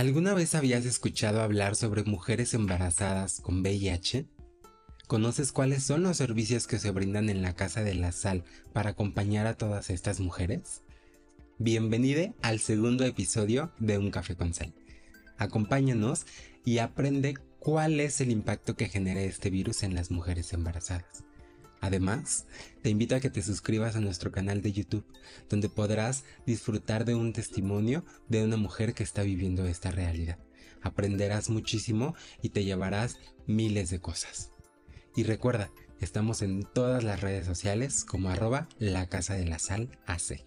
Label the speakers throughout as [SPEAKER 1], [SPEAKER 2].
[SPEAKER 1] ¿Alguna vez habías escuchado hablar sobre mujeres embarazadas con VIH? ¿Conoces cuáles son los servicios que se brindan en la Casa de la Sal para acompañar a todas estas mujeres? Bienvenide al segundo episodio de Un Café con Sal. Acompáñanos y aprende cuál es el impacto que genera este virus en las mujeres embarazadas. Además, te invito a que te suscribas a nuestro canal de YouTube, donde podrás disfrutar de un testimonio de una mujer que está viviendo esta realidad. Aprenderás muchísimo y te llevarás miles de cosas. Y recuerda, estamos en todas las redes sociales como arroba la casa de la sal AC.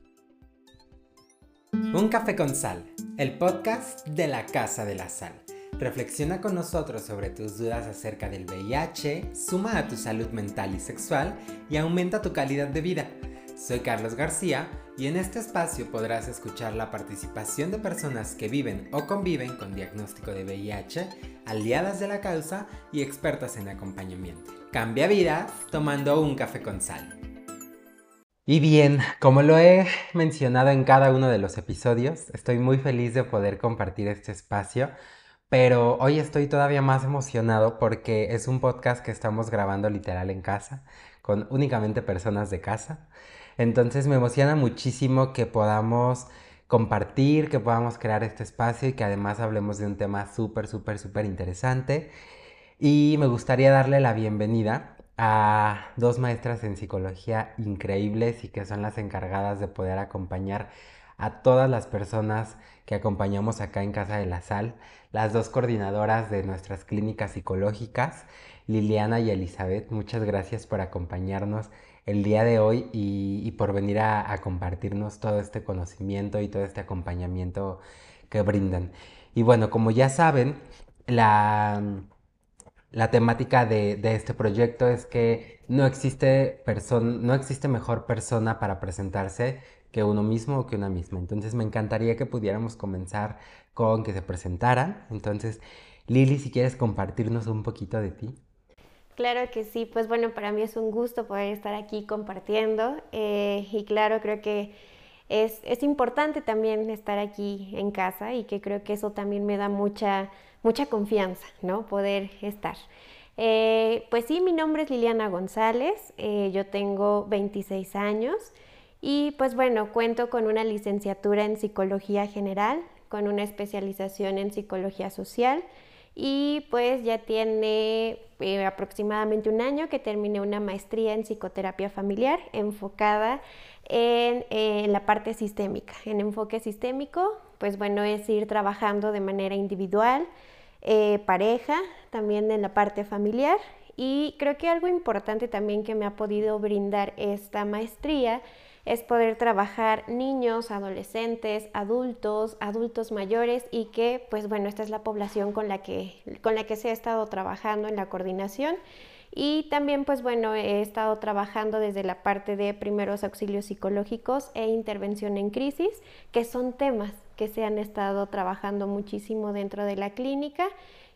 [SPEAKER 1] Un café con sal, el podcast de la casa de la sal Reflexiona con nosotros sobre tus dudas acerca del VIH, suma a tu salud mental y sexual y aumenta tu calidad de vida. Soy Carlos García y en este espacio podrás escuchar la participación de personas que viven o conviven con diagnóstico de VIH, aliadas de la causa y expertas en acompañamiento. Cambia vidas tomando un café con sal. Y bien, como lo he mencionado en cada uno de los episodios, estoy muy feliz de poder compartir este espacio pero hoy estoy todavía más emocionado porque es un podcast que estamos grabando literal en casa, con únicamente personas de casa. Entonces me emociona muchísimo que podamos compartir, que podamos crear este espacio y que además hablemos de un tema súper, súper, súper interesante. Y me gustaría darle la bienvenida a dos maestras en psicología increíbles y que son las encargadas de poder acompañar a todas las personas que acompañamos acá en Casa de la Sal, las dos coordinadoras de nuestras clínicas psicológicas, Liliana y Elizabeth. Muchas gracias por acompañarnos el día de hoy y, por venir a, compartirnos todo este conocimiento y todo este acompañamiento que brindan. Y bueno, como ya saben, la, la temática de, este proyecto es que no existe, no existe mejor persona para presentarse que uno mismo o que una misma. Entonces me encantaría que pudiéramos comenzar con que se presentaran. Entonces, Lili, si quieres compartirnos un poquito de ti.
[SPEAKER 2] Claro que sí, pues bueno, para mí es un gusto poder estar aquí compartiendo eh, y claro, creo que es, es, importante también estar aquí en casa y que creo que eso también me da mucha, mucha confianza, ¿no? Poder estar. Eh, pues sí, mi nombre es Liliana González, eh, yo tengo 26 años. Y pues bueno, cuento con una licenciatura en psicología general, con una especialización en psicología social y pues ya tiene eh, aproximadamente un año que terminé una maestría en psicoterapia familiar enfocada en, la parte sistémica. En enfoque sistémico, pues bueno, es ir trabajando de manera individual, eh, pareja, también en la parte familiar. Y creo que algo importante también que me ha podido brindar esta maestría es poder trabajar niños, adolescentes, adultos, adultos mayores y que, pues bueno, esta es la población con la que, con la que se ha estado trabajando en la coordinación. Y también, pues bueno, he estado trabajando desde la parte de primeros auxilios psicológicos e intervención en crisis, que son temas que se han estado trabajando muchísimo dentro de la clínica.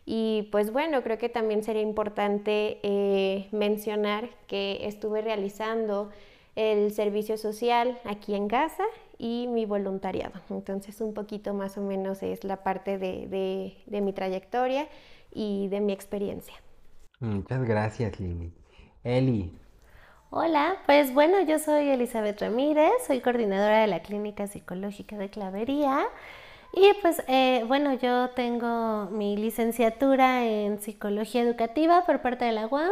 [SPEAKER 2] Y pues bueno, creo que también sería importante eh, mencionar que estuve realizando el servicio social aquí en casa y mi voluntariado. Entonces un poquito más o menos es la parte de, mi trayectoria y de mi experiencia.
[SPEAKER 1] Muchas gracias, Lili. Eli.
[SPEAKER 3] Hola, pues bueno, yo soy Elizabeth Ramírez, soy coordinadora de la Clínica Psicológica de Clavería. Y pues eh, bueno, yo tengo mi licenciatura en psicología educativa por parte de la UAM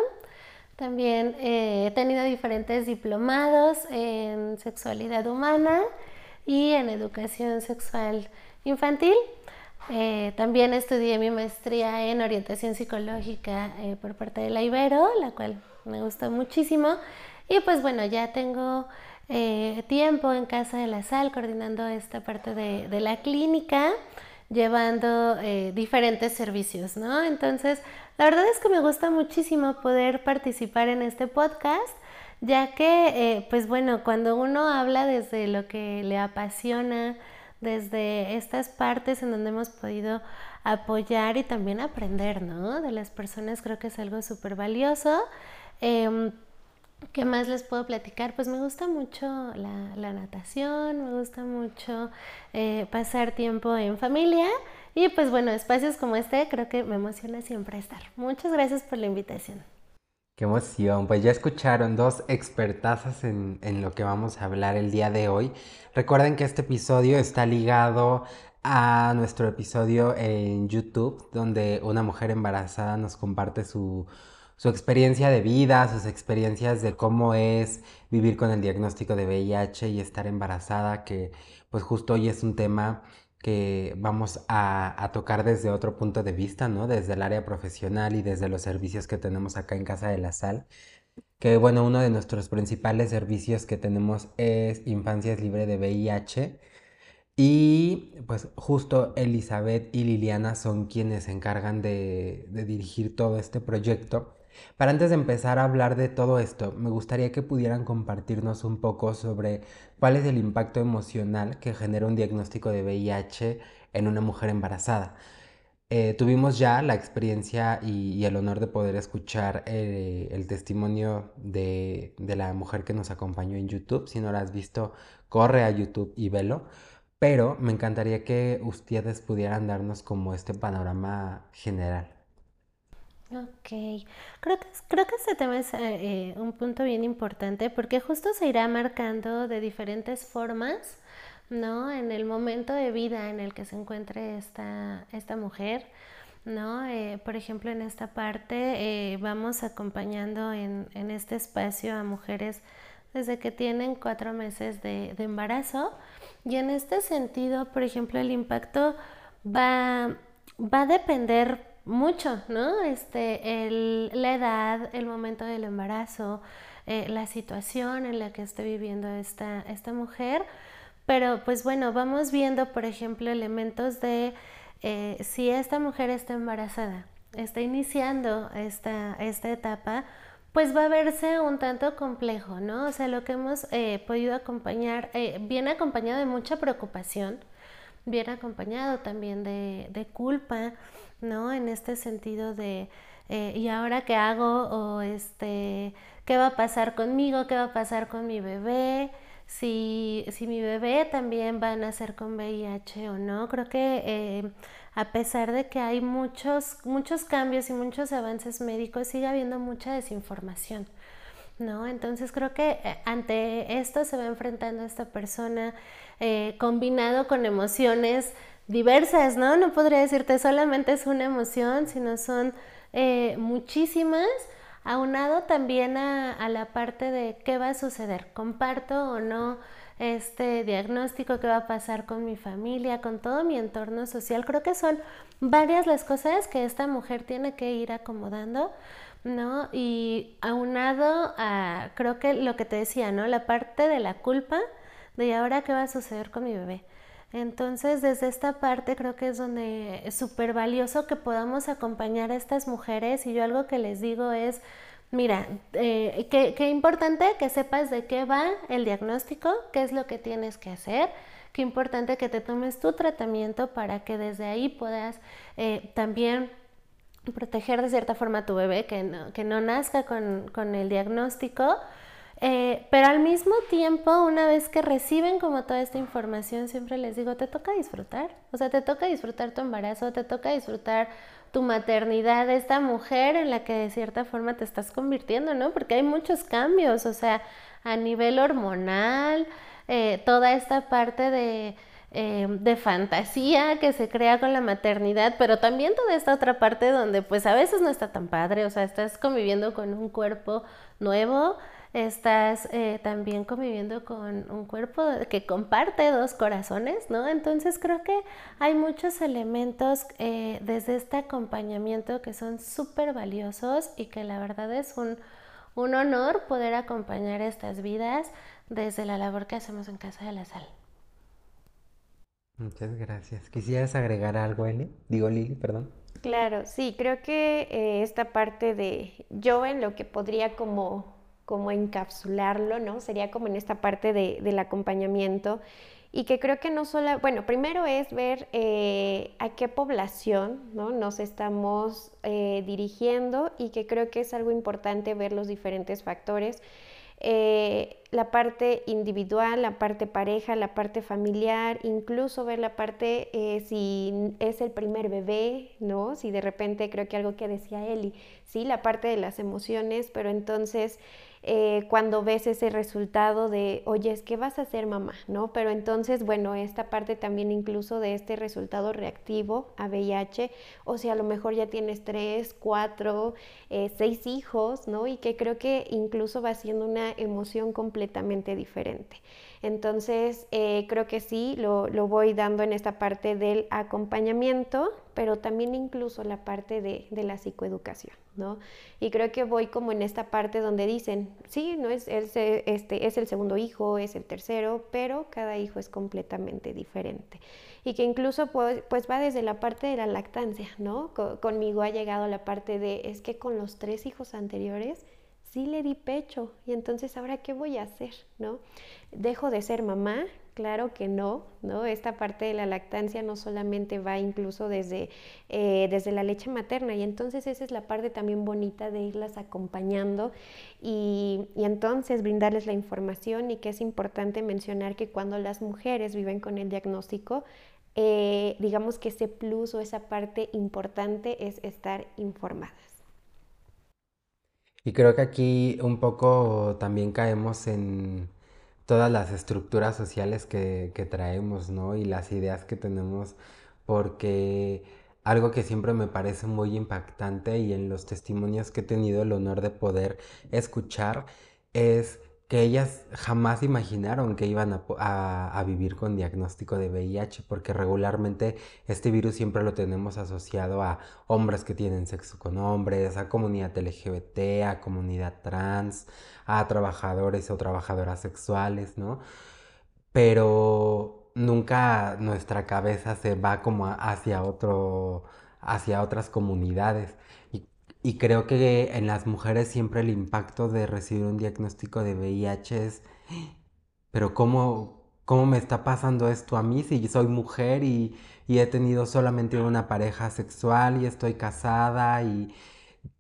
[SPEAKER 3] también eh, he tenido diferentes diplomados en sexualidad humana y en educación sexual infantil. Eh, también estudié mi maestría en orientación psicológica eh, por parte de la Ibero, la cual me gustó muchísimo. Y pues bueno, ya tengo tiempo en Casa de la Sal coordinando esta parte de, de la clínica, llevando diferentes servicios, ¿no? Entonces, la verdad es que me gusta muchísimo poder participar en este podcast, ya que, eh, pues bueno, cuando uno habla desde lo que le apasiona, desde estas partes en donde hemos podido apoyar y también aprender, ¿no? De las personas creo que es algo súper valioso. Em, ¿Qué más les puedo platicar? Pues me gusta mucho la, natación, me gusta mucho eh, pasar tiempo en familia Y pues bueno, espacios como este creo que me emociona siempre estar. Muchas gracias por la invitación.
[SPEAKER 1] Qué emoción, pues ya escucharon dos expertazas en, en, lo que vamos a hablar el día de hoy. Recuerden que este episodio está ligado a nuestro episodio en YouTube, donde una mujer embarazada nos comparte su, su experiencia de vida, sus experiencias de cómo es vivir con el diagnóstico de VIH y estar embarazada, que pues justo hoy es un tema que vamos a, tocar desde otro punto de vista, ¿no? Desde el área profesional y desde los servicios que tenemos acá en Casa de la Sal. Que bueno, uno de nuestros principales servicios que tenemos es Infancias Libre de VIH. Y pues justo Elizabeth y Liliana son quienes se encargan de, de dirigir todo este proyecto. Para antes de empezar a hablar de todo esto, me gustaría que pudieran compartirnos un poco sobre cuál es el impacto emocional que genera un diagnóstico de VIH en una mujer embarazada. Eh, tuvimos ya la experiencia y, el honor de poder escuchar eh, el testimonio de, de, la mujer que nos acompañó en YouTube. Si no la has visto, corre a YouTube y velo. Pero me encantaría que ustedes pudieran darnos como este panorama general.
[SPEAKER 3] Ok, creo que, creo que este tema es eh, un punto bien importante porque justo se irá marcando de diferentes formas, ¿no? En el momento de vida en el que se encuentre esta, esta mujer, ¿no? Eh, por ejemplo, en esta parte eh, vamos acompañando en, en, este espacio a mujeres desde que tienen cuatro meses de, de embarazo y en este sentido, por ejemplo, el impacto va, va a depender mucho, ¿no? Este, el, la edad, el momento del embarazo, eh, la situación en la que esté viviendo esta, esta mujer. Pero pues bueno, vamos viendo, por ejemplo, elementos de eh, si esta mujer está embarazada, está iniciando esta, esta etapa, pues va a verse un tanto complejo, ¿no? O sea, lo que hemos eh, podido acompañar, viene acompañado de mucha preocupación, viene acompañado también de, de culpa, ¿no? En este sentido de, eh, ¿y ahora qué hago? O este, ¿qué va a pasar conmigo? ¿Qué va a pasar con mi bebé? Si, si mi bebé también va a nacer con VIH o no. Creo que eh, a pesar de que hay muchos, muchos cambios y muchos avances médicos, sigue habiendo mucha desinformación. ¿no? Entonces creo que eh, ante esto se va enfrentando esta persona combinado con emociones diversas, ¿no? No podría decirte solamente es una emoción, sino son eh, muchísimas, aunado también a, la parte de qué va a suceder, comparto o no este diagnóstico, qué va a pasar con mi familia, con todo mi entorno social. Creo que son varias las cosas que esta mujer tiene que ir acomodando, ¿no? Y aunado a, creo que lo que te decía, ¿no? La parte de la culpa de ahora qué va a suceder con mi bebé. Entonces, desde esta parte creo que es donde es súper valioso que podamos acompañar a estas mujeres y yo algo que les digo es, mira, eh, qué, importante que sepas de qué va el diagnóstico, qué es lo que tienes que hacer, qué importante que te tomes tu tratamiento para que desde ahí puedas eh, también proteger de cierta forma a tu bebé, que no, que no nazca con, con el diagnóstico eh, pero al mismo tiempo, una vez que reciben como toda esta información, siempre les digo, te toca disfrutar. O sea, te toca disfrutar tu embarazo, te toca disfrutar tu maternidad, esta mujer en la que de cierta forma te estás convirtiendo, ¿no? Porque hay muchos cambios, o sea, a nivel hormonal, eh, toda esta parte de, eh, de fantasía que se crea con la maternidad, pero también toda esta otra parte donde pues a veces no está tan padre, o sea, estás conviviendo con un cuerpo nuevo, estás eh, también conviviendo con un cuerpo que comparte dos corazones, ¿no? Entonces creo que hay muchos elementos eh, desde este acompañamiento que son súper valiosos y que la verdad es un, un honor poder acompañar estas vidas desde la labor que hacemos en Casa de la Sal.
[SPEAKER 1] Muchas gracias. ¿Quisieras agregar algo, Eli? Digo, Lili, perdón.
[SPEAKER 2] Claro, sí, creo que eh, esta parte de yo en lo que podría como como encapsularlo, ¿no? Sería como en esta parte del acompañamiento y que creo que no solo, bueno, primero es ver eh, a qué población ¿no? nos estamos eh, dirigiendo y que creo que es algo importante ver los diferentes factores. eh, la parte individual, la parte pareja, la parte familiar, incluso ver la parte si es el primer bebé, ¿no? Si de repente creo que algo que decía Eli, sí, la parte de las emociones, pero entonces eh, cuando ves ese resultado de, oye, es que vas a ser mamá, ¿no? Pero entonces, bueno, esta parte también incluso de este resultado reactivo a VIH, o sea, a lo mejor ya tienes tres, cuatro, eh, seis hijos, ¿no? Y que creo que incluso va siendo una emoción completamente diferente. Entonces, eh, creo que sí, lo, lo, voy dando en esta parte del acompañamiento, pero también incluso la parte de, de, la psicoeducación, ¿no? Y creo que voy como en esta parte donde dicen, sí, no es, este, es el segundo hijo, es el tercero, pero cada hijo es completamente diferente. Y que incluso pues, pues va desde la parte de la lactancia, ¿no? conmigo ha llegado la parte de, es que con los tres hijos anteriores, sí le di pecho y entonces ahora qué voy a hacer, ¿no? Dejo de ser mamá, claro que no, ¿no? Esta parte de la lactancia no solamente va incluso desde, eh, desde la leche materna y entonces esa es la parte también bonita de irlas acompañando y, y entonces brindarles la información y que es importante mencionar que cuando las mujeres viven con el diagnóstico, eh, digamos que ese plus o esa parte importante es estar informadas.
[SPEAKER 1] Y creo que aquí un poco también caemos en todas las estructuras sociales que, traemos, ¿no? Y las ideas que tenemos, porque algo que siempre me parece muy impactante y en los testimonios que he tenido el honor de poder escuchar es que ellas jamás imaginaron que iban a, vivir con diagnóstico de VIH, porque regularmente este virus siempre lo tenemos asociado a hombres que tienen sexo con hombres, a comunidad LGBT, a comunidad trans, a trabajadores o trabajadoras sexuales, ¿no? Pero nunca nuestra cabeza se va como hacia otro, hacia otras comunidades. Y creo que en las mujeres siempre el impacto de recibir un diagnóstico de VIH es, pero ¿cómo, cómo me está pasando esto a mí si soy mujer y, y he tenido solamente una pareja sexual y estoy casada y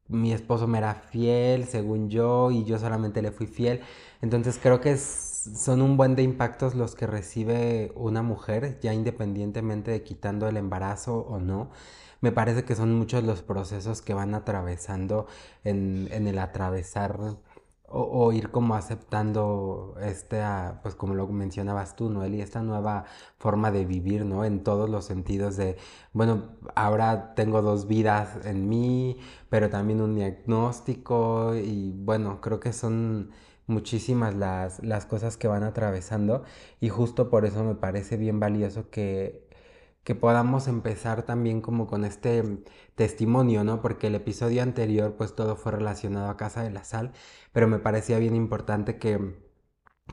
[SPEAKER 1] mi esposo me era fiel según yo y yo solamente le fui fiel? Entonces creo que son un buen de impactos los que recibe una mujer, ya independientemente de quitando el embarazo o no me parece que son muchos los procesos que van atravesando en, el atravesar o, ir como aceptando ah, pues como lo mencionabas tú, Noel, esta nueva forma de vivir, ¿no? En todos los sentidos de, bueno, ahora tengo dos vidas en mí, pero también un diagnóstico y bueno, creo que son muchísimas las, las cosas que van atravesando y justo por eso me parece bien valioso que que podamos empezar también como con este testimonio, ¿no? Porque el episodio anterior pues todo fue relacionado a Casa de la Sal, pero me parecía bien importante que,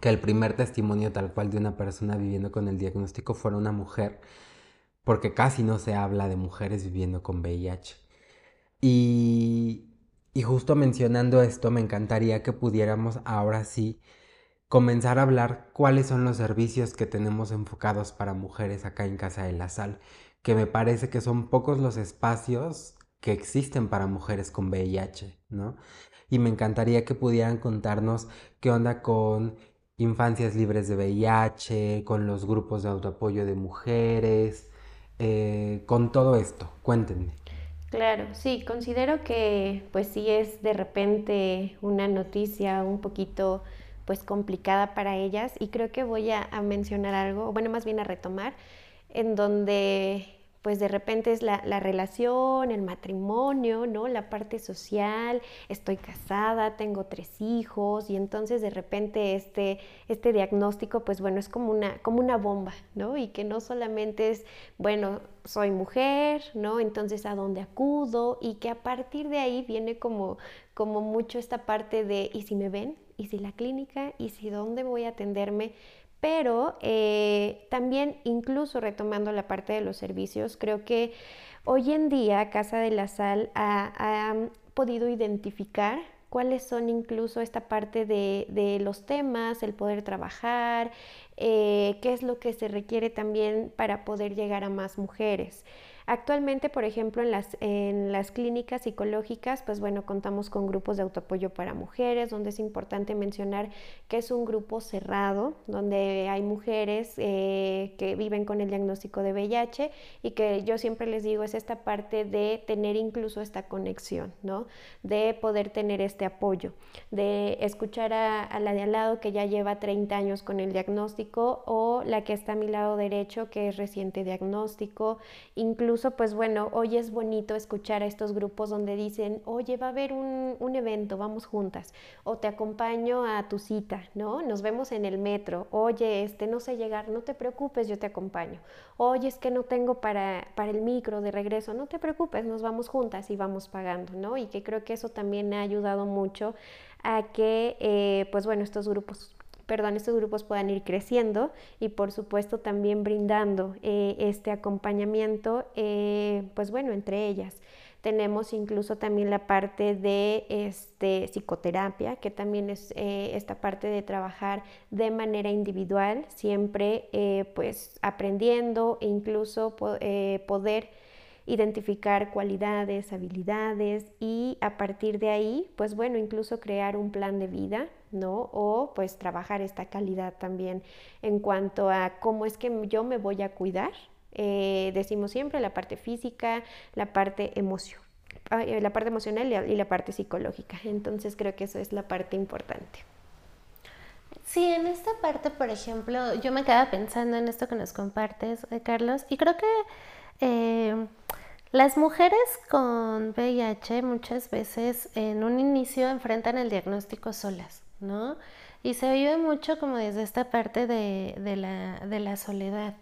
[SPEAKER 1] que el primer testimonio tal cual de una persona viviendo con el diagnóstico fuera una mujer, porque casi no se habla de mujeres viviendo con VIH. Y, y justo mencionando esto, me encantaría que pudiéramos ahora sí comenzar a hablar cuáles son los servicios que tenemos enfocados para mujeres acá en Casa de la Sal, que me parece que son pocos los espacios que existen para mujeres con VIH, ¿no? Y me encantaría que pudieran contarnos qué onda con infancias libres de VIH, con los grupos de autoapoyo de mujeres, eh, con todo esto. Cuéntenme.
[SPEAKER 2] Claro, sí, considero que pues sí es de repente una noticia un poquito pues complicada para ellas y creo que voy a, mencionar algo, bueno, más bien a retomar, en donde pues de repente es la, relación, el matrimonio, ¿no? La parte social, estoy casada, tengo tres hijos y entonces de repente este, este diagnóstico, pues bueno, es como una, como una bomba, ¿no? Y que no solamente es, bueno, soy mujer, ¿no? Entonces a dónde acudo y que a partir de ahí viene como, como mucho esta parte de, ¿y si me ven? Y si la clínica y si dónde voy a atenderme. Pero eh, también, incluso retomando la parte de los servicios, creo que hoy en día Casa de la Sal ha, podido identificar cuáles son incluso esta parte de, los temas, el poder trabajar, eh, qué es lo que se requiere también para poder llegar a más mujeres. Actualmente, por ejemplo, en las, en las clínicas psicológicas, pues bueno, contamos con grupos de autoapoyo para mujeres, donde es importante mencionar que es un grupo cerrado, donde hay mujeres eh, que viven con el diagnóstico de VIH y que yo siempre les digo es esta parte de tener incluso esta conexión, ¿no? De poder tener este apoyo, de escuchar a, a la de al lado que ya lleva 30 años con el diagnóstico o la que está a mi lado derecho que es reciente diagnóstico, incluso incluso, pues bueno, hoy es bonito escuchar a estos grupos donde dicen, oye, va a haber un, un, evento, vamos juntas, o te acompaño a tu cita, ¿no? Nos vemos en el metro, oye, este, no sé llegar, no te preocupes, yo te acompaño. Oye, es que no tengo para, para el micro de regreso, no te preocupes, nos vamos juntas y vamos pagando, ¿no? Y que creo que eso también ha ayudado mucho a que, eh, pues bueno, estos grupos perdón, estos grupos puedan ir creciendo y por supuesto también brindando eh, este acompañamiento, eh, pues bueno, entre ellas. Tenemos incluso también la parte de este, psicoterapia, que también es eh, esta parte de trabajar de manera individual, siempre pues aprendiendo e incluso poder identificar cualidades, habilidades y a partir de ahí, pues bueno, incluso crear un plan de vida ¿no? O pues trabajar esta calidad también en cuanto a cómo es que yo me voy a cuidar. Eh, decimos siempre la parte física, la parte emoción, eh, la parte emocional y la parte psicológica. Entonces creo que eso es la parte importante.
[SPEAKER 3] Sí, en esta parte, por ejemplo, yo me quedaba pensando en esto que nos compartes, eh, Carlos, y creo que las mujeres con VIH muchas veces en un inicio enfrentan el diagnóstico solas. ¿no? Y se vive mucho como desde esta parte de, la, soledad.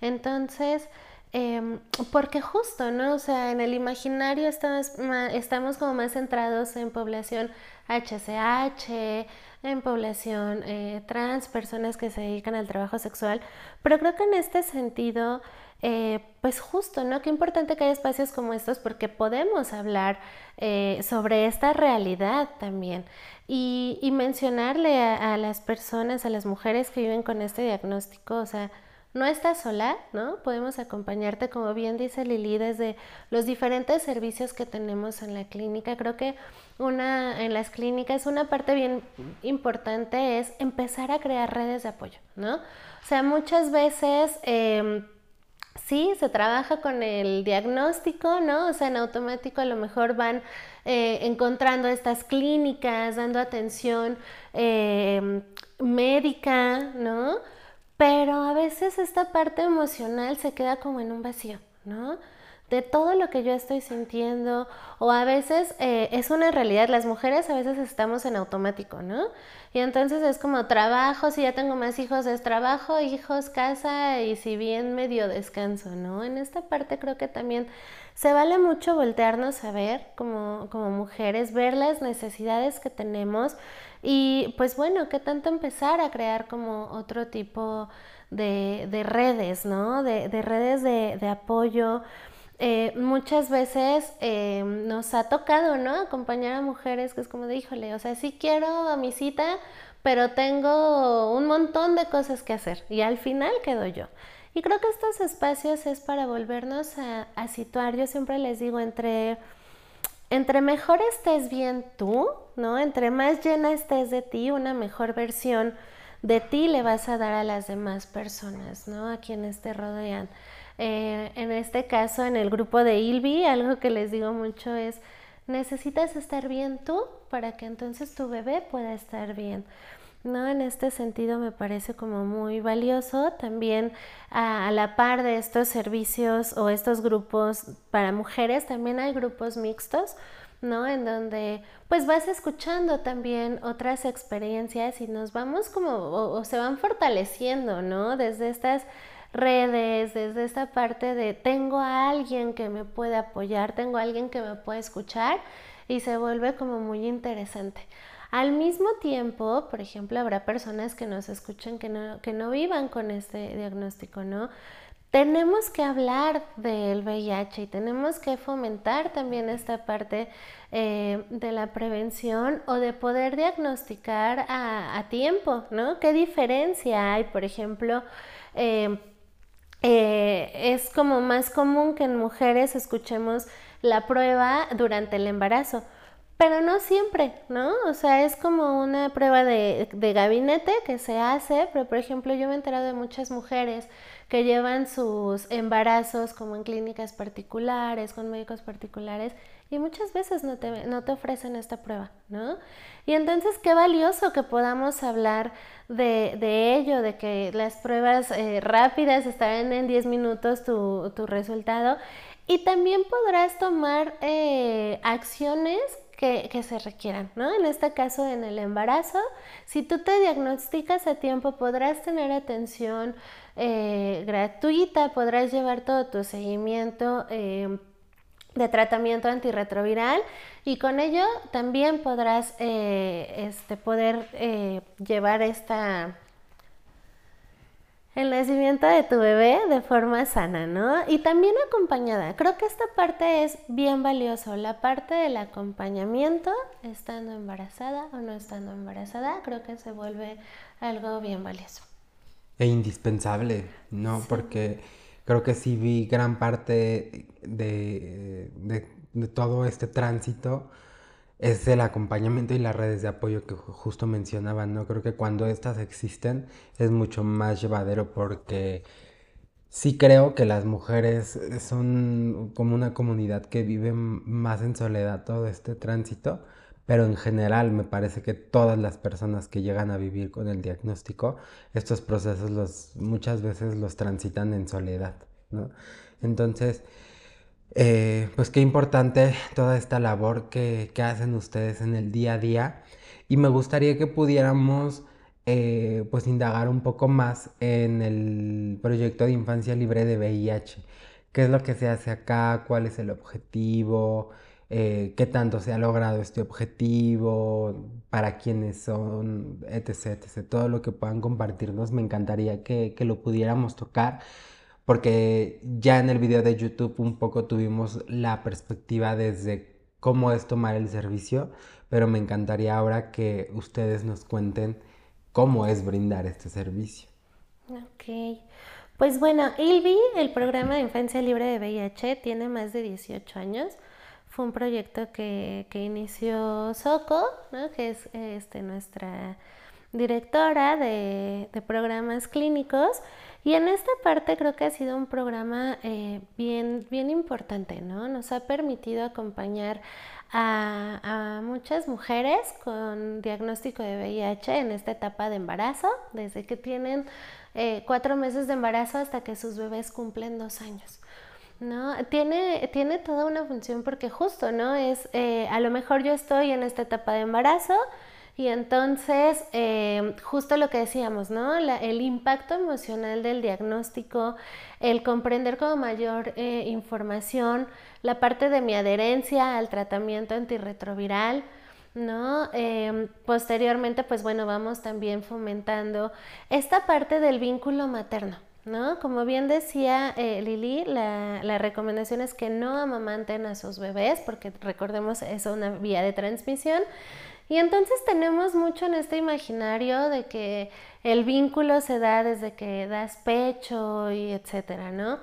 [SPEAKER 3] Entonces, em, porque justo, ¿no? O sea, en el imaginario estamos, estamos como más centrados en población HCH, en población eh, trans, personas que se dedican al trabajo sexual, pero creo que en este sentido eh, pues justo, ¿no? Qué importante que haya espacios como estos porque podemos hablar eh, sobre esta realidad también y, mencionarle a, las personas, a las mujeres que viven con este diagnóstico, o sea, no estás sola, ¿no? Podemos acompañarte, como bien dice Lili, desde los diferentes servicios que tenemos en la clínica. Creo que una en las clínicas una parte bien importante es empezar a crear redes de apoyo, ¿no? O sea, muchas veces em, sí, se trabaja con el diagnóstico, ¿no? O sea, en automático a lo mejor van eh, encontrando estas clínicas, dando atención eh, médica, ¿no? Pero a veces esta parte emocional se queda como en un vacío, ¿no? De todo lo que yo estoy sintiendo o a veces eh, es una realidad, las mujeres a veces estamos en automático, ¿no? Y entonces es como trabajo, si ya tengo más hijos es trabajo, hijos, casa y si bien medio descanso, ¿no? En esta parte creo que también se vale mucho voltearnos a ver como, como mujeres, ver las necesidades que tenemos y pues bueno, qué tanto empezar a crear como otro tipo de, de redes, ¿no? De, de redes de, de apoyo eh, muchas veces eh, nos ha tocado, ¿no? Acompañar a mujeres que es como de, híjole, o sea, sí quiero a mi cita, pero tengo un montón de cosas que hacer y al final quedo yo. Y creo que estos espacios es para volvernos a, a situar, yo siempre les digo, entre, entre mejor estés bien tú, ¿no? Entre más llena estés de ti, una mejor versión de ti le vas a dar a las demás personas, ¿no? A quienes te rodean. Eh, en este caso, en el grupo de ILBI, algo que les digo mucho es, necesitas estar bien tú para que entonces tu bebé pueda estar bien. ¿no? En este sentido me parece como muy valioso también a, la par de estos servicios o estos grupos para mujeres, también hay grupos mixtos, ¿no? En donde pues vas escuchando también otras experiencias y nos vamos como o se van fortaleciendo, ¿no? Desde estas redes, desde esta parte de tengo a alguien que me puede apoyar, tengo a alguien que me puede escuchar y se vuelve como muy interesante. Al mismo tiempo, por ejemplo, habrá personas que nos escuchen que no, que no vivan con este diagnóstico, ¿no? tenemos que hablar del VIH y tenemos que fomentar también esta parte eh, de la prevención o de poder diagnosticar a, tiempo, ¿no? ¿Qué diferencia hay, por ejemplo? Eh, eh, es como más común que en mujeres escuchemos la prueba durante el embarazo pero no siempre, ¿no? O sea, es como una prueba de, gabinete que se hace, pero por ejemplo yo me he enterado de muchas mujeres que llevan sus embarazos como en clínicas particulares, con médicos particulares, y muchas veces no te, no te ofrecen esta prueba, ¿no? Y entonces qué valioso que podamos hablar de, de ello, de que las pruebas eh, rápidas estarán en 10 minutos tu, tu, resultado. Y también podrás tomar eh, acciones que, se requieran, ¿no? En este caso, en el embarazo, si tú te diagnosticas a tiempo, podrás tener atención eh, gratuita, podrás llevar todo tu seguimiento. Eh, de tratamiento antirretroviral y con ello también podrás eh, este, poder llevar esta el nacimiento de tu bebé de forma sana, ¿no? Y también acompañada. Creo que esta parte es bien valioso, la parte del acompañamiento, estando embarazada o no estando embarazada, creo que se vuelve algo bien valioso.
[SPEAKER 1] E indispensable, ¿no? Porque creo que sí vi gran parte de, de todo este tránsito es el acompañamiento y las redes de apoyo que justo mencionaban, ¿no? Creo que cuando estas existen es mucho más llevadero porque sí creo que las mujeres son como una comunidad que vive más en soledad todo este tránsito, pero en general me parece que todas las personas que llegan a vivir con el diagnóstico, estos procesos los, muchas veces los transitan en soledad, ¿no? Entonces, eh, pues qué importante toda esta labor que, hacen ustedes en el día a día y me gustaría que pudiéramos eh, pues indagar un poco más en el proyecto de infancia libre de VIH. ¿Qué es lo que se hace acá? ¿Cuál es el objetivo? Eh, ¿Qué tanto se ha logrado este objetivo? ¿Para quiénes son? Etc, etc. Todo lo que puedan compartirnos me encantaría que, que lo pudiéramos tocar porque ya en el video de YouTube un poco tuvimos la perspectiva desde cómo es tomar el servicio, pero me encantaría ahora que ustedes nos cuenten cómo es brindar este servicio.
[SPEAKER 3] Ok, pues bueno, ILVI, el programa de infancia libre de VIH, tiene más de 18 años. Fue un proyecto que, inició Soco, que es este, nuestra directora de, de programas clínicos. Y en esta parte creo que ha sido un programa eh, bien, bien importante, ¿no? Nos ha permitido acompañar a, muchas mujeres con diagnóstico de VIH en esta etapa de embarazo, desde que tienen eh, cuatro meses de embarazo hasta que sus bebés cumplen dos años. ¿No? Tiene, tiene toda una función porque justo, ¿no? Es, eh, a lo mejor yo estoy en esta etapa de embarazo, y entonces, eh, justo lo que decíamos, ¿no? el impacto emocional del diagnóstico, el comprender con mayor eh, información la parte de mi adherencia al tratamiento antirretroviral, ¿no? Em, posteriormente, pues bueno, vamos también fomentando esta parte del vínculo materno, ¿no? Como bien decía eh, Lili, la, recomendación es que no amamanten a sus bebés, porque recordemos, es una vía de transmisión. Y entonces tenemos mucho en este imaginario de que el vínculo se da desde que das pecho y etcétera, ¿no?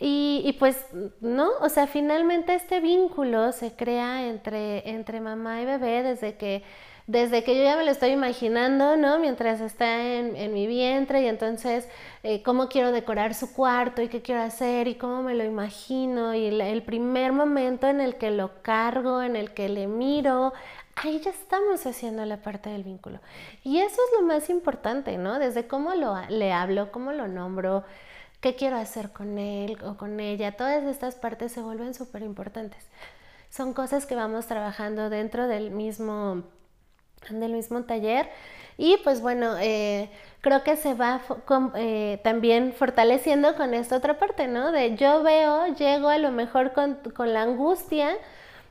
[SPEAKER 3] Y, pues no, o sea, finalmente este vínculo se crea entre, entre mamá y bebé desde que, desde que yo ya me lo estoy imaginando, ¿no? Mientras está en, mi vientre y entonces eh, cómo quiero decorar su cuarto y qué quiero hacer y cómo me lo imagino y el primer momento en el que lo cargo, en el que le miro, ahí ya estamos haciendo la parte del vínculo. Y eso es lo más importante, ¿no? Desde cómo lo, le hablo, cómo lo nombro, qué quiero hacer con él o con ella, todas estas partes se vuelven súper importantes. Son cosas que vamos trabajando dentro del mismo, del mismo taller. Y pues bueno, eh, creo que se va eh, también fortaleciendo con esta otra parte, ¿no? De yo veo, llego a lo mejor con, con la angustia,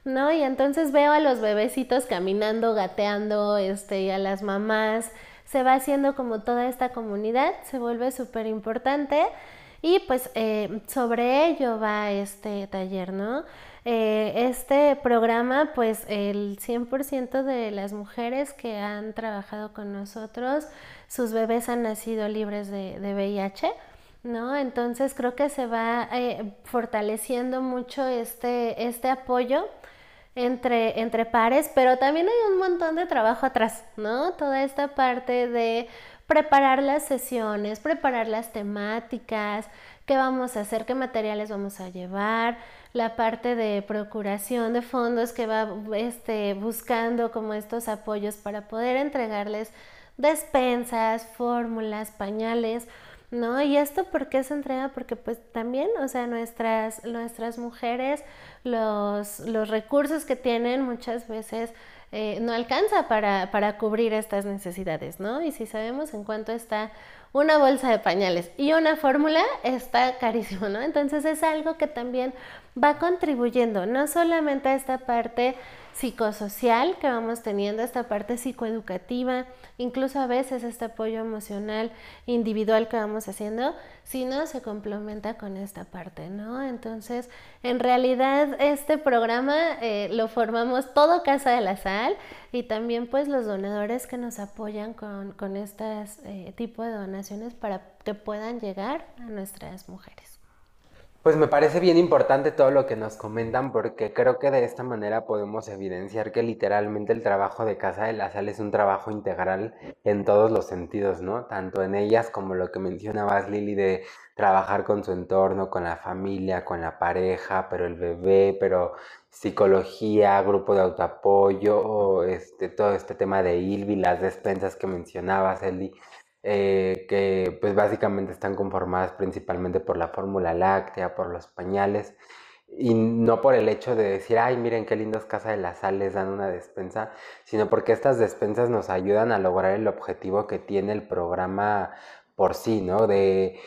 [SPEAKER 3] ¿no? Y entonces veo a los bebecitos caminando, gateando, este, y a las mamás. Se va haciendo como toda esta comunidad, se vuelve súper importante. Y pues eh, sobre ello va este taller, ¿no? Eh, este programa, pues el 100% de las mujeres que han trabajado con nosotros, sus bebés han nacido libres de, VIH. ¿no? Entonces creo que se va eh, fortaleciendo mucho este, este apoyo entre, entre pares, pero también hay un montón de trabajo atrás, ¿no? Toda esta parte de preparar las sesiones, preparar las temáticas, qué vamos a hacer, qué materiales vamos a llevar, la parte de procuración de fondos que va este, buscando como estos apoyos para poder entregarles despensas, fórmulas, pañales, ¿no? Y esto por qué se entrega porque pues también, o sea, nuestras, nuestras mujeres, los, los recursos que tienen muchas veces eh, no alcanza para, para cubrir estas necesidades, ¿no? Y si sabemos en cuánto está una bolsa de pañales y una fórmula, está carísimo, ¿no? Entonces es algo que también va contribuyendo, no solamente a esta parte psicosocial que vamos teniendo, esta parte psicoeducativa, incluso a veces este apoyo emocional individual que vamos haciendo, sino se complementa con esta parte, ¿no? Entonces, en realidad este programa eh, lo formamos todo Casa de la Sal y también pues los donadores que nos apoyan con, con este tipo de donaciones para que puedan llegar a nuestras mujeres.
[SPEAKER 1] Pues me parece bien importante todo lo que nos comentan porque creo que de esta manera podemos evidenciar que literalmente el trabajo de Casa de la Sal es un trabajo integral en todos los sentidos, ¿no? Tanto en ellas como lo que mencionabas Lili de trabajar con su entorno, con la familia, con la pareja, pero el bebé, pero psicología, grupo de autoapoyo, este, todo este tema de ILVI, las despensas que mencionabas, Eli eh, que pues básicamente están conformadas principalmente por la fórmula láctea, por los pañales, y no por el hecho de decir, ay, miren qué lindos Casa de la Sal les dan una despensa, sino porque estas despensas nos ayudan a lograr el objetivo que tiene el programa por sí, ¿no? De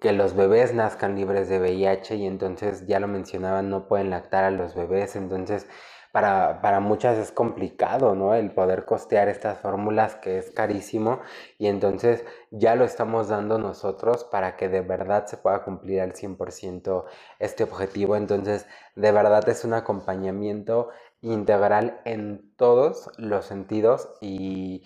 [SPEAKER 1] que los bebés nazcan libres de VIH y entonces, ya lo mencionaban, no pueden lactar a los bebés, entonces para, para muchas es complicado, ¿no? El poder costear estas fórmulas que es carísimo y entonces ya lo estamos dando nosotros para que de verdad se pueda cumplir al 100% este objetivo. Entonces, de verdad es un acompañamiento integral en todos los sentidos y,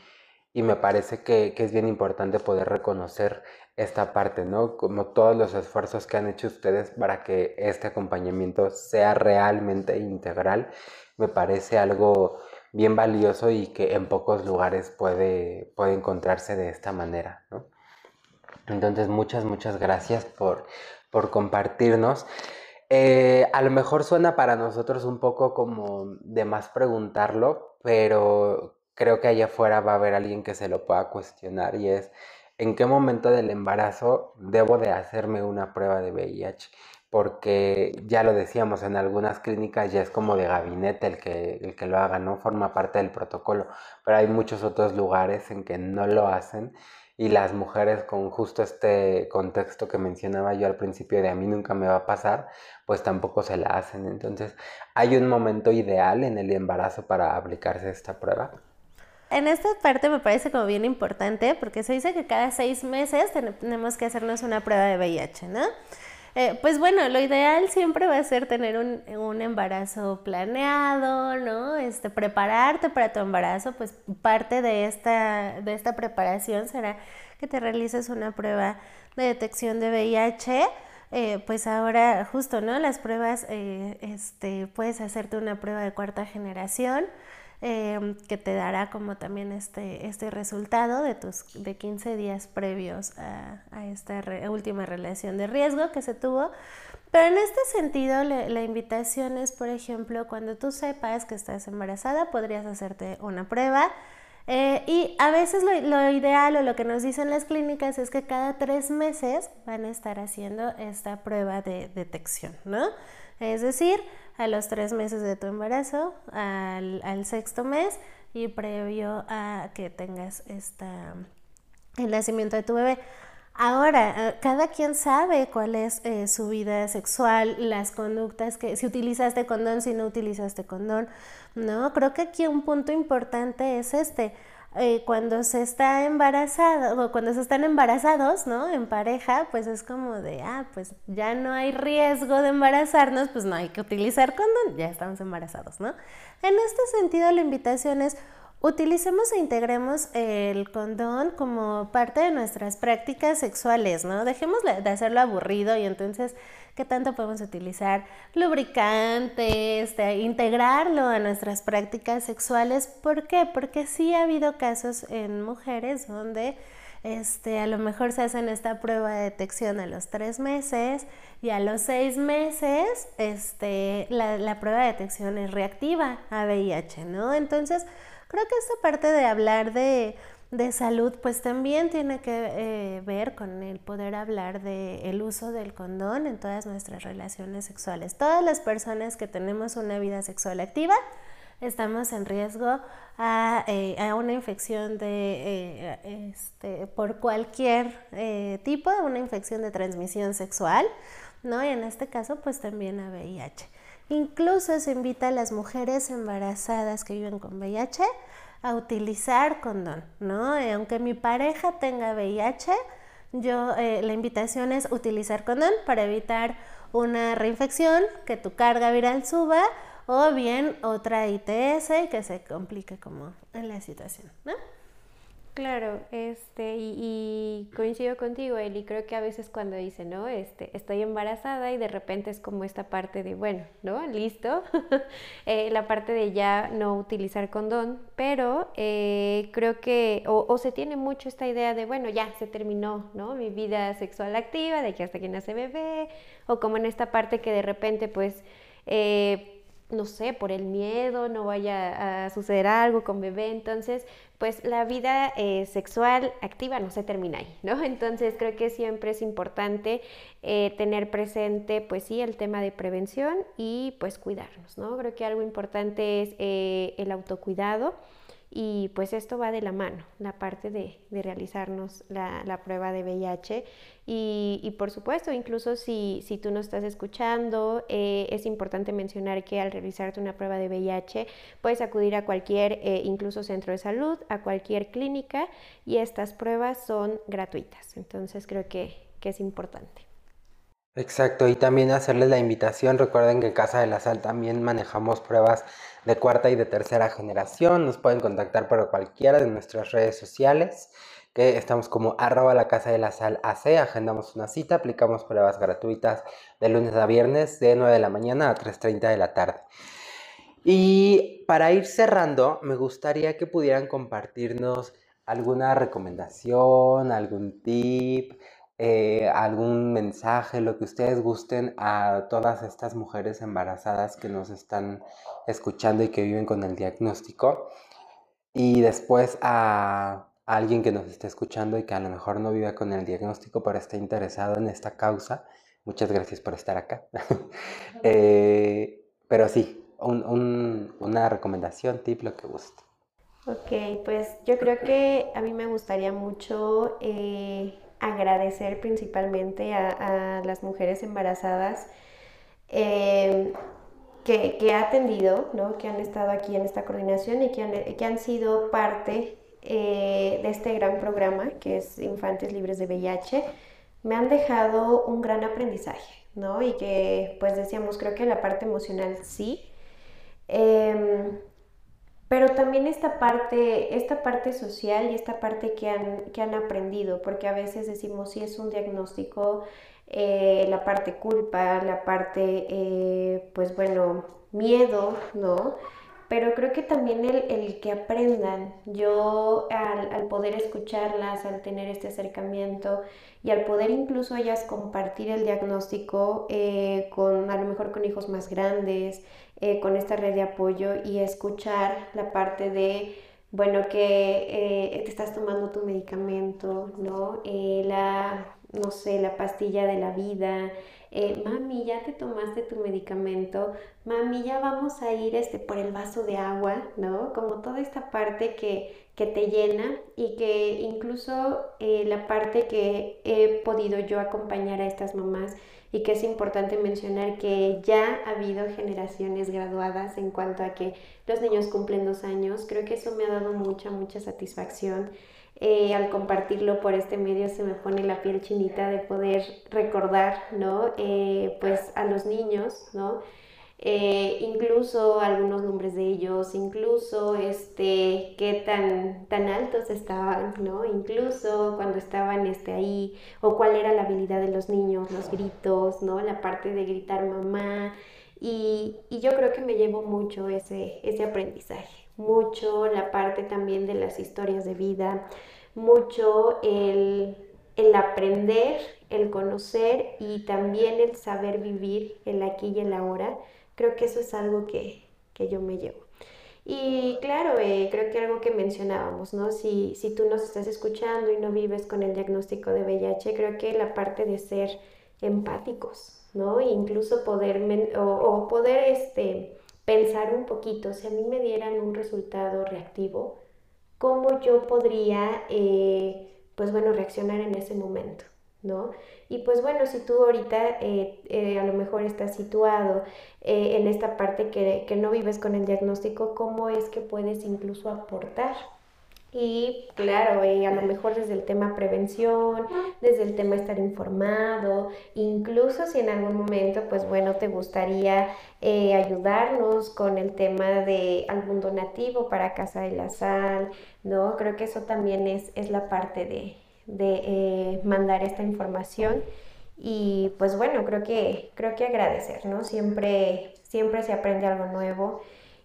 [SPEAKER 1] y me parece que, que, es bien importante poder reconocer esta parte, ¿no? Como todos los esfuerzos que han hecho ustedes para que este acompañamiento sea realmente integral me parece algo bien valioso y que en pocos lugares puede, puede encontrarse de esta manera. ¿no? Entonces, muchas, muchas gracias por, por compartirnos. Eh, a lo mejor suena para nosotros un poco como de más preguntarlo, pero creo que allá afuera va a haber alguien que se lo pueda cuestionar y es en qué momento del embarazo debo de hacerme una prueba de VIH porque ya lo decíamos, en algunas clínicas ya es como de gabinete el que, el que lo haga, no forma parte del protocolo, pero hay muchos otros lugares en que no lo hacen y las mujeres con justo este contexto que mencionaba yo al principio de a mí nunca me va a pasar, pues tampoco se la hacen. Entonces, ¿hay un momento ideal en el embarazo para aplicarse esta prueba?
[SPEAKER 3] En esta parte me parece como bien importante porque se dice que cada seis meses tenemos que hacernos una prueba de VIH, ¿no? Eh, pues bueno, lo ideal siempre va a ser tener un, embarazo planeado, ¿no? Este, prepararte para tu embarazo, pues parte de esta, de esta preparación será que te realices una prueba de detección de VIH. Eh, pues ahora justo, ¿no? Las pruebas, eh, este, puedes hacerte una prueba de cuarta generación, Em, que te dará como también este, este resultado de tus de 15 días previos a, esta última relación de riesgo que se tuvo. Pero en este sentido, la invitación es, por ejemplo, cuando tú sepas que estás embarazada, podrías hacerte una prueba. Eh, y a veces lo, lo, ideal o lo que nos dicen las clínicas es que cada tres meses van a estar haciendo esta prueba de detección, ¿no? Es decir, a los tres meses de tu embarazo, al, sexto mes y previo a que tengas esta, el nacimiento de tu bebé. Ahora, eh, cada quien sabe cuál es eh, su vida sexual, las conductas que, si utilizaste condón, si no utilizaste condón, ¿no? Creo que aquí un punto importante es este. Eh, cuando se está embarazado o cuando se están embarazados, ¿no? En pareja, pues es como de, ah, pues ya no hay riesgo de embarazarnos, pues no hay que utilizar condón, ya estamos embarazados, ¿no? En este sentido, la invitación es utilicemos e integremos el condón como parte de nuestras prácticas sexuales, ¿no? Dejemos de hacerlo aburrido y entonces, ¿qué tanto podemos utilizar lubricantes, de integrarlo a nuestras prácticas sexuales? ¿Por qué? Porque sí ha habido casos en mujeres donde este, a lo mejor se hacen esta prueba de detección a los tres meses y a los seis meses este, la, la prueba de detección es reactiva a VIH, ¿no? Entonces, Creo que esta parte de hablar de, salud pues también tiene que eh, ver con el poder hablar del uso del condón en todas nuestras relaciones sexuales. Todas las personas que tenemos una vida sexual activa estamos en riesgo a, eh, una infección de, eh, este, por cualquier tipo, de una infección de transmisión sexual, ¿no? Y en este caso pues también a VIH. Incluso se invita a las mujeres embarazadas que viven con VIH a utilizar condón, ¿no? Aunque mi pareja tenga VIH, yo eh, la invitación es utilizar condón para evitar una reinfección, que tu carga viral suba o bien otra ITS que se complique como en la situación.
[SPEAKER 2] Claro, este, y, coincido contigo, Eli, creo que a veces cuando dice, ¿no? Este, estoy embarazada y de repente es como esta parte de, bueno, ¿no? Listo, eh, la parte de ya no utilizar condón, pero eh, creo que, o, se tiene mucho esta idea de, bueno, ya se terminó, ¿no? Mi vida sexual activa, de que hasta que nace bebé, o como en esta parte que de repente, pues, eh, no sé, por el miedo, no vaya a suceder algo con bebé. Entonces, pues la vida eh, sexual activa no se termina ahí, ¿no? Entonces, creo que siempre es importante eh, tener presente, pues sí, el tema de prevención y pues cuidarnos, ¿no? Creo que algo importante es eh, el autocuidado y pues esto va de la mano, la parte de, realizarnos la, prueba de VIH. Y, por supuesto, incluso si, si, tú no estás escuchando, eh, es importante mencionar que al realizarte una prueba de VIH puedes acudir a cualquier, eh, incluso centro de salud, a cualquier clínica y estas pruebas son gratuitas. Entonces creo que, que es importante.
[SPEAKER 1] Exacto, y también hacerles la invitación, recuerden que en Casa de la Sal también manejamos pruebas de cuarta y de tercera generación, nos pueden contactar por cualquiera de nuestras redes sociales, que estamos como arroba la Casa de la Sal AC, agendamos una cita, aplicamos pruebas gratuitas de lunes a viernes de 9 de la mañana a 3.30 de la tarde. Y para ir cerrando, me gustaría que pudieran compartirnos alguna recomendación, algún tip, eh, algún mensaje, lo que ustedes gusten a todas estas mujeres embarazadas que nos están escuchando y que viven con el diagnóstico. Y después a, alguien que nos esté escuchando y que a lo mejor no vive con el diagnóstico, pero está interesado en esta causa. Muchas gracias por estar acá. Eh, pero sí, una recomendación, tip, lo que guste.
[SPEAKER 2] Ok, pues yo creo que a mí me gustaría mucho eh, agradecer principalmente a, las mujeres embarazadas eh, que, que, ha atendido, ¿no? que han estado aquí en esta coordinación y que han, que han sido parte eh, de este gran programa que es Infantes Libres de VIH. Me han dejado un gran aprendizaje, ¿no? Y que, pues decíamos, creo que la parte emocional sí. Em, pero también esta parte, esta parte social y esta parte que han, que han aprendido, porque a veces decimos si es un diagnóstico, eh, la parte culpa, la parte, eh, pues bueno, miedo, ¿no? Pero creo que también el, que aprendan, yo al, poder escucharlas, al tener este acercamiento y al poder incluso ellas compartir el diagnóstico eh, con a lo mejor con hijos más grandes, eh, con esta red de apoyo y escuchar la parte de, bueno, que eh, te estás tomando tu medicamento, ¿no? Eh, la, no sé, la pastilla de la vida, eh, mami, ya te tomaste tu medicamento, mami, ya vamos a ir este, por el vaso de agua, ¿no? Como toda esta parte que, que te llena y que incluso eh, la parte que he podido yo acompañar a estas mamás y que es importante mencionar que ya ha habido generaciones graduadas en cuanto a que los niños cumplen dos años, creo que eso me ha dado mucha, mucha satisfacción. Eh, al compartirlo por este medio se me pone la piel chinita de poder recordar, ¿no? Eh, pues a los niños, ¿no? Eh, incluso algunos nombres de ellos, incluso este, qué tan, tan altos estaban, ¿no? Incluso cuando estaban este, ahí, o cuál era la habilidad de los niños, los gritos, ¿no? La parte de gritar mamá. Y, y yo creo que me llevo mucho ese, ese aprendizaje, mucho la parte también de las historias de vida, mucho el, el aprender, el conocer y también el saber vivir el aquí y el ahora Creo que eso es algo que, yo me llevo. Y claro, eh, creo que algo que mencionábamos, ¿no? Si, si tú nos estás escuchando y no vives con el diagnóstico de VIH, creo que la parte de ser empáticos, ¿no? E incluso poder, o, poder este, pensar un poquito, si a mí me dieran un resultado reactivo, ¿cómo yo podría, eh, pues bueno, reaccionar en ese momento? ¿no? Y pues bueno, si tú ahorita eh, eh, a lo mejor estás situado en esta parte que, que, no vives con el diagnóstico, ¿cómo es que puedes incluso aportar? Y claro, a lo mejor desde el tema prevención, desde el tema estar informado, incluso si en algún momento, pues bueno, te gustaría ayudarnos con el tema de algún donativo para Casa de la Sal, ¿no? Creo que eso también es, es la parte de, de eh, mandar esta información y pues bueno, creo que, creo que agradecer, ¿no? Siempre, siempre se aprende algo nuevo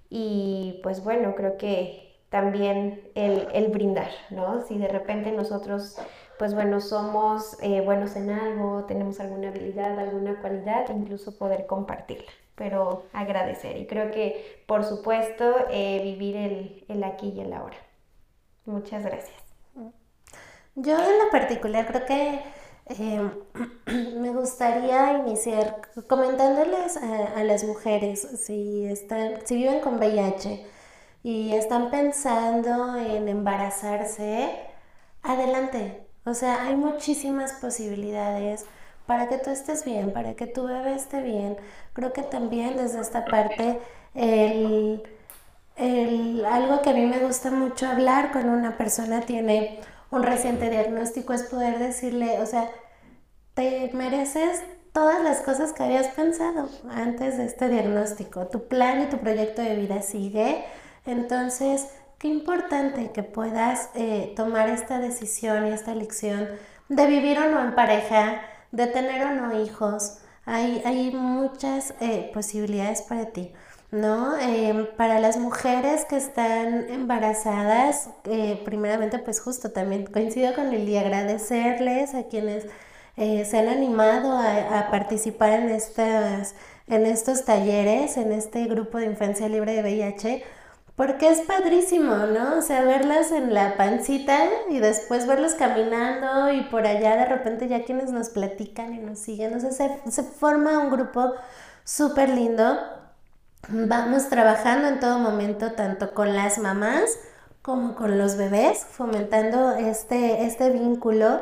[SPEAKER 2] y pues bueno, creo que también el, brindar, ¿no? Si de repente nosotros, pues bueno, somos eh, buenos en algo, tenemos alguna habilidad, alguna cualidad, incluso poder compartirla, pero agradecer y creo que, por supuesto, eh, vivir el, el aquí y el ahora. Muchas gracias.
[SPEAKER 3] Yo en lo particular creo que em, me gustaría iniciar comentándoles a, las mujeres si, están, si viven con VIH y están pensando en embarazarse, adelante. O sea, hay muchísimas posibilidades para que tú estés bien, para que tu bebé esté bien. Creo que también desde esta parte el, el, algo que a mí me gusta mucho hablar cuando una persona tiene un reciente diagnóstico es poder decirle, o sea, te mereces todas las cosas que habías pensado antes de este diagnóstico. Tu plan y tu proyecto de vida sigue. Entonces, qué importante que puedas eh, tomar esta decisión y esta elección de vivir o no en pareja, de tener o no hijos. Hay, hay muchas eh, posibilidades para ti. ¿no? Em, para las mujeres que están embarazadas, eh, primeramente pues justo también coincido con Lili, agradecerles a quienes eh, se han animado a, participar en, estas, en estos talleres, en este grupo de infancia libre de VIH, porque es padrísimo, ¿no? O sea, verlas en la pancita y después verlos caminando y por allá de repente ya quienes nos platican y nos siguen, o sea, se, se forma un grupo súper lindo vamos trabajando en todo momento tanto con las mamás como con los bebés, fomentando este, este vínculo.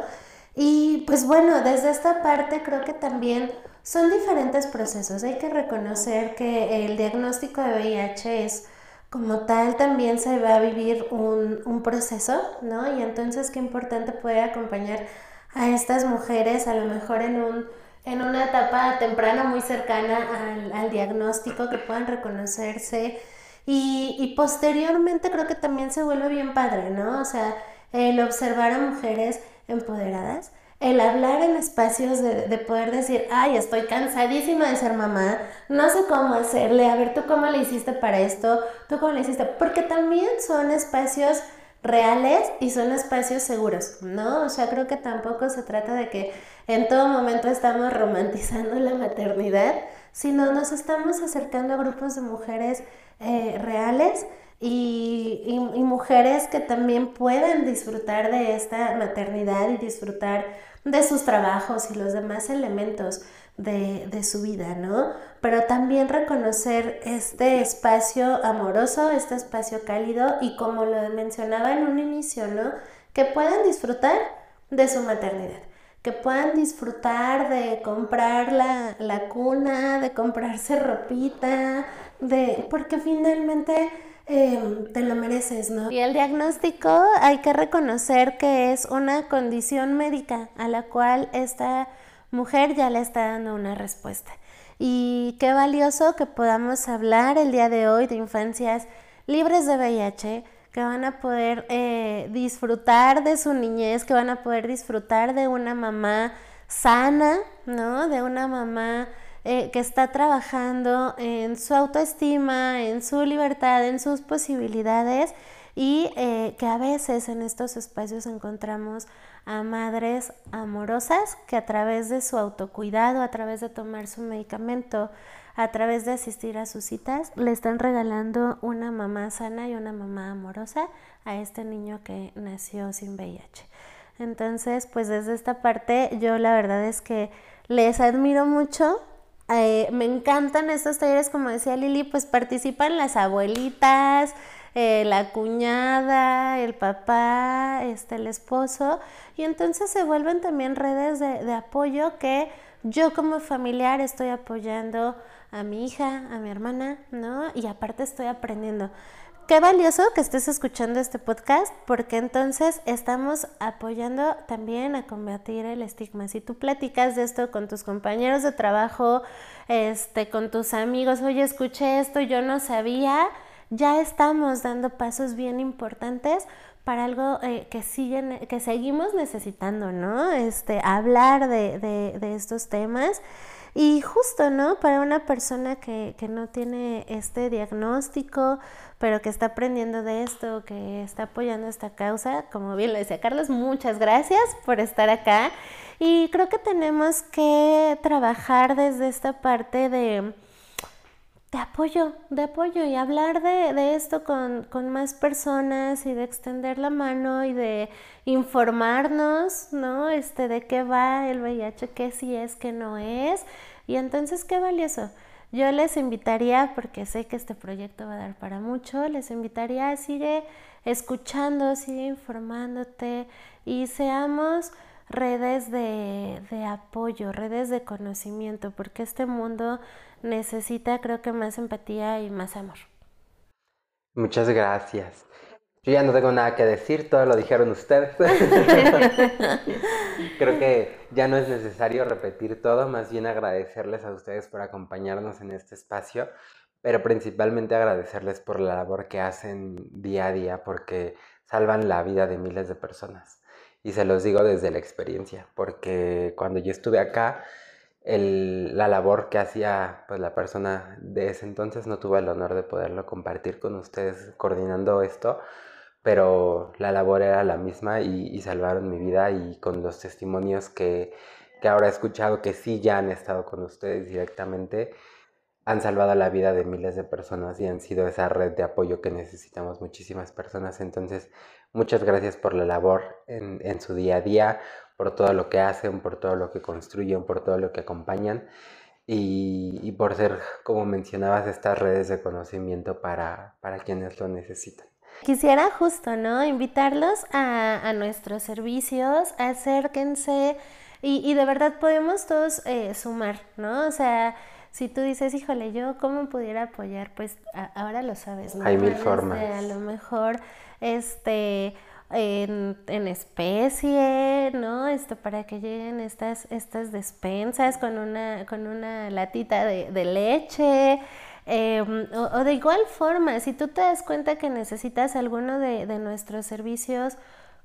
[SPEAKER 3] Y pues bueno, desde esta parte creo que también son diferentes procesos. Hay que reconocer que el diagnóstico de VIH es como tal también se va a vivir un, un proceso, ¿no? Y entonces qué importante poder acompañar a estas mujeres a lo mejor en un en una etapa temprana muy cercana al, diagnóstico, que puedan reconocerse y, posteriormente creo que también se vuelve bien padre, ¿no? O sea, el observar a mujeres empoderadas, el hablar en espacios de, de, poder decir, ay, estoy cansadísima de ser mamá, no sé cómo hacerle, a ver, tú cómo le hiciste para esto, tú cómo le hiciste, porque también son espacios reales y son espacios seguros, ¿no? O sea, creo que tampoco se trata de que en todo momento estamos romantizando la maternidad, sino nos estamos acercando a grupos de mujeres eh, reales y, y, mujeres que también puedan disfrutar de esta maternidad y disfrutar de sus trabajos y los demás elementos de, de, su vida, ¿no? Pero también reconocer este espacio amoroso, este espacio cálido y como lo mencionaba en un inicio, ¿no? Que puedan disfrutar de su maternidad, que puedan disfrutar de comprar la, la cuna, de comprarse ropita, de, porque finalmente Em, te lo mereces, ¿no? Y el diagnóstico hay que reconocer que es una condición médica a la cual esta mujer ya le está dando una respuesta. Y qué valioso que podamos hablar el día de hoy de infancias libres de VIH, que van a poder eh, disfrutar de su niñez, que van a poder disfrutar de una mamá sana, ¿no? De una mamá eh, que está trabajando en su autoestima, en su libertad, en sus posibilidades y eh, que a veces en estos espacios encontramos a madres amorosas que a través de su autocuidado, a través de tomar su medicamento, a través de asistir a sus citas, le están regalando una mamá sana y una mamá amorosa a este niño que nació sin VIH. Entonces, pues desde esta parte yo la verdad es que les admiro mucho eh, me encantan estos talleres, como decía Lili, pues participan las abuelitas, eh, la cuñada, el papá, este, el esposo, y entonces se vuelven también redes de, de apoyo que yo como familiar estoy apoyando a mi hija, a mi hermana, ¿no? Y aparte estoy aprendiendo qué valioso que estés escuchando este podcast porque entonces estamos apoyando también a combatir el estigma. Si tú platicas de esto con tus compañeros de trabajo, este, con tus amigos, oye, escuché esto, yo no sabía, ya estamos dando pasos bien importantes para algo eh, que siguen, que seguimos necesitando, ¿no? Este, hablar de, de, de estos temas. Y justo, ¿no? Para una persona que, que no tiene este diagnóstico, pero que está aprendiendo de esto, que está apoyando esta causa, como bien lo decía Carlos, muchas gracias por estar acá. Y creo que tenemos que trabajar desde esta parte de, de apoyo, de apoyo y hablar de, de esto con, con, más personas y de extender la mano y de informarnos, ¿no? Este, de qué va el VIH, qué sí es, qué no es. Y entonces, qué valioso. Yo les invitaría, porque sé que este proyecto va a dar para mucho, les invitaría a sigue escuchando, sigue informándote y seamos redes de, de apoyo, redes de conocimiento, porque este mundo necesita creo que más empatía y más amor.
[SPEAKER 1] Muchas gracias. Yo ya no tengo nada que decir, todo lo dijeron ustedes. Creo que ya no es necesario repetir todo, más bien agradecerles a ustedes por acompañarnos en este espacio, pero principalmente agradecerles por la labor que hacen día a día, porque salvan la vida de miles de personas. Y se los digo desde la experiencia, porque cuando yo estuve acá, la labor que hacía pues, la persona de ese entonces no tuve el honor de poderlo compartir con ustedes coordinando esto, pero la labor era la misma y, salvaron mi vida y con los testimonios que, que, ahora he escuchado que sí ya han estado con ustedes directamente, han salvado la vida de miles de personas y han sido esa red de apoyo que necesitamos muchísimas personas. Entonces, muchas gracias por la labor en, su día a día, por todo lo que hacen, por todo lo que construyen, por todo lo que acompañan. Y, y, por ser, como mencionabas, estas redes de conocimiento para, para quienes lo necesitan.
[SPEAKER 3] Quisiera justo, ¿no? Invitarlos a, a nuestros servicios, acérquense y, y, de verdad podemos todos eh, sumar, ¿no? O sea, si tú dices, híjole, yo cómo pudiera apoyar, pues ahora lo sabes, ¿no?
[SPEAKER 1] Hay mil formas.
[SPEAKER 3] a lo mejor, este en, en, especie, ¿no? Esto para que lleguen estas, estas despensas con una, con una latita de, de leche. Eh, o, de igual forma, si tú te das cuenta que necesitas alguno de, de nuestros servicios,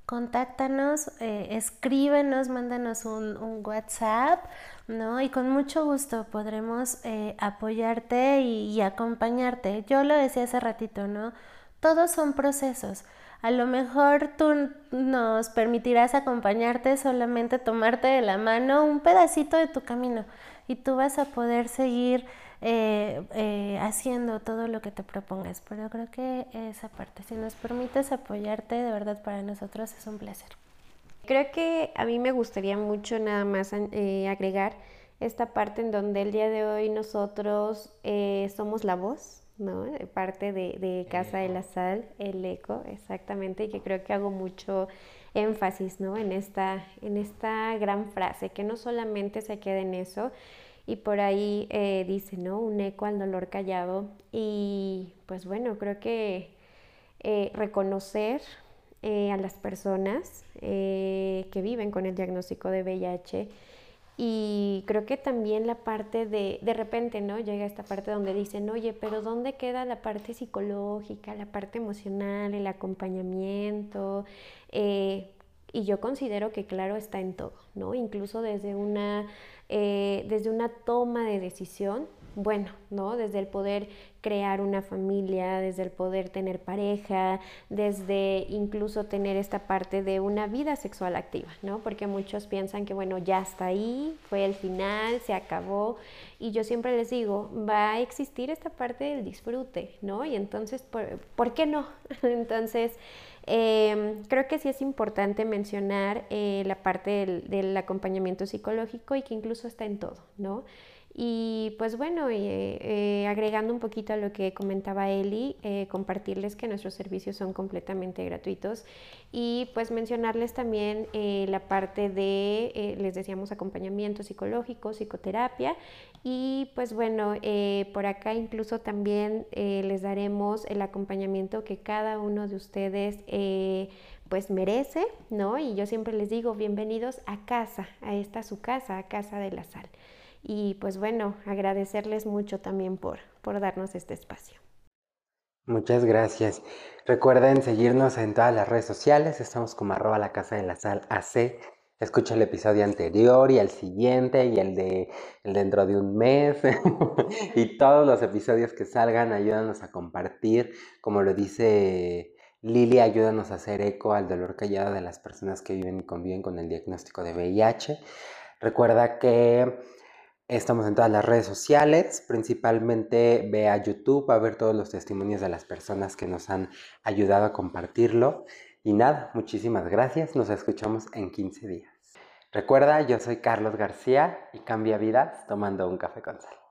[SPEAKER 3] contáctanos, eh, escríbenos, mándanos un, un, WhatsApp, ¿no? Y con mucho gusto podremos eh, apoyarte y, y acompañarte. Yo lo decía hace ratito, ¿no? Todos son procesos. A lo mejor tú nos permitirás acompañarte, solamente tomarte de la mano un pedacito de tu camino y tú vas a poder seguir eh, eh, haciendo todo lo que te propongas. Pero creo que esa parte, si nos permites apoyarte, de verdad para nosotros es un placer.
[SPEAKER 2] Creo que a mí me gustaría mucho nada más eh, agregar esta parte en donde el día de hoy nosotros eh, somos la voz, ¿no? Parte de, Casa de la Sal, el eco, exactamente, y que creo que hago mucho énfasis, ¿no? En esta, en esta gran frase, que no solamente se quede en eso, y por ahí eh, dice, ¿no? Un eco al dolor callado, y pues bueno, creo que eh, reconocer a las personas que viven con el diagnóstico de VIH, y creo que también la parte de, de repente, ¿no? Llega esta parte donde dicen, oye, pero ¿dónde queda la parte psicológica, la parte emocional, el acompañamiento? Eh, y yo considero que claro está en todo, ¿no? Incluso desde una, eh, desde una toma de decisión, bueno, ¿no? Desde el poder crear una familia, desde el poder tener pareja, desde incluso tener esta parte de una vida sexual activa, ¿no? Porque muchos piensan que, bueno, ya está ahí, fue el final, se acabó. Y yo siempre les digo, va a existir esta parte del disfrute, ¿no? Y entonces, ¿por, qué no? entonces, em, creo que sí es importante mencionar eh, la parte del, del acompañamiento psicológico y que incluso está en todo, ¿no? Y pues bueno, eh, eh, agregando un poquito a lo que comentaba Eli, eh, compartirles que nuestros servicios son completamente gratuitos y pues mencionarles también la parte de, les decíamos, acompañamiento psicológico, psicoterapia y pues bueno, por acá incluso también les daremos el acompañamiento que cada uno de ustedes pues merece, ¿no? Y yo siempre les digo, bienvenidos a casa, a esta su casa, a casa de la sal y pues bueno, agradecerles mucho también por, por darnos este espacio.
[SPEAKER 1] Muchas gracias. Recuerden seguirnos en todas las redes sociales. Estamos como arroba la casa de la sal AC. Escucha el episodio anterior y el siguiente y el de el dentro de un mes. y todos los episodios que salgan, ayúdanos a compartir. Como lo dice Lili, ayúdanos a hacer eco al dolor callado de las personas que viven y conviven con el diagnóstico de VIH. Recuerda que Estamos en todas las redes sociales, principalmente ve a YouTube a ver todos los testimonios de las personas que nos han ayudado a compartirlo. Y nada, muchísimas gracias, nos escuchamos en 15 días. Recuerda, yo soy Carlos García y cambia vidas tomando un café con sal.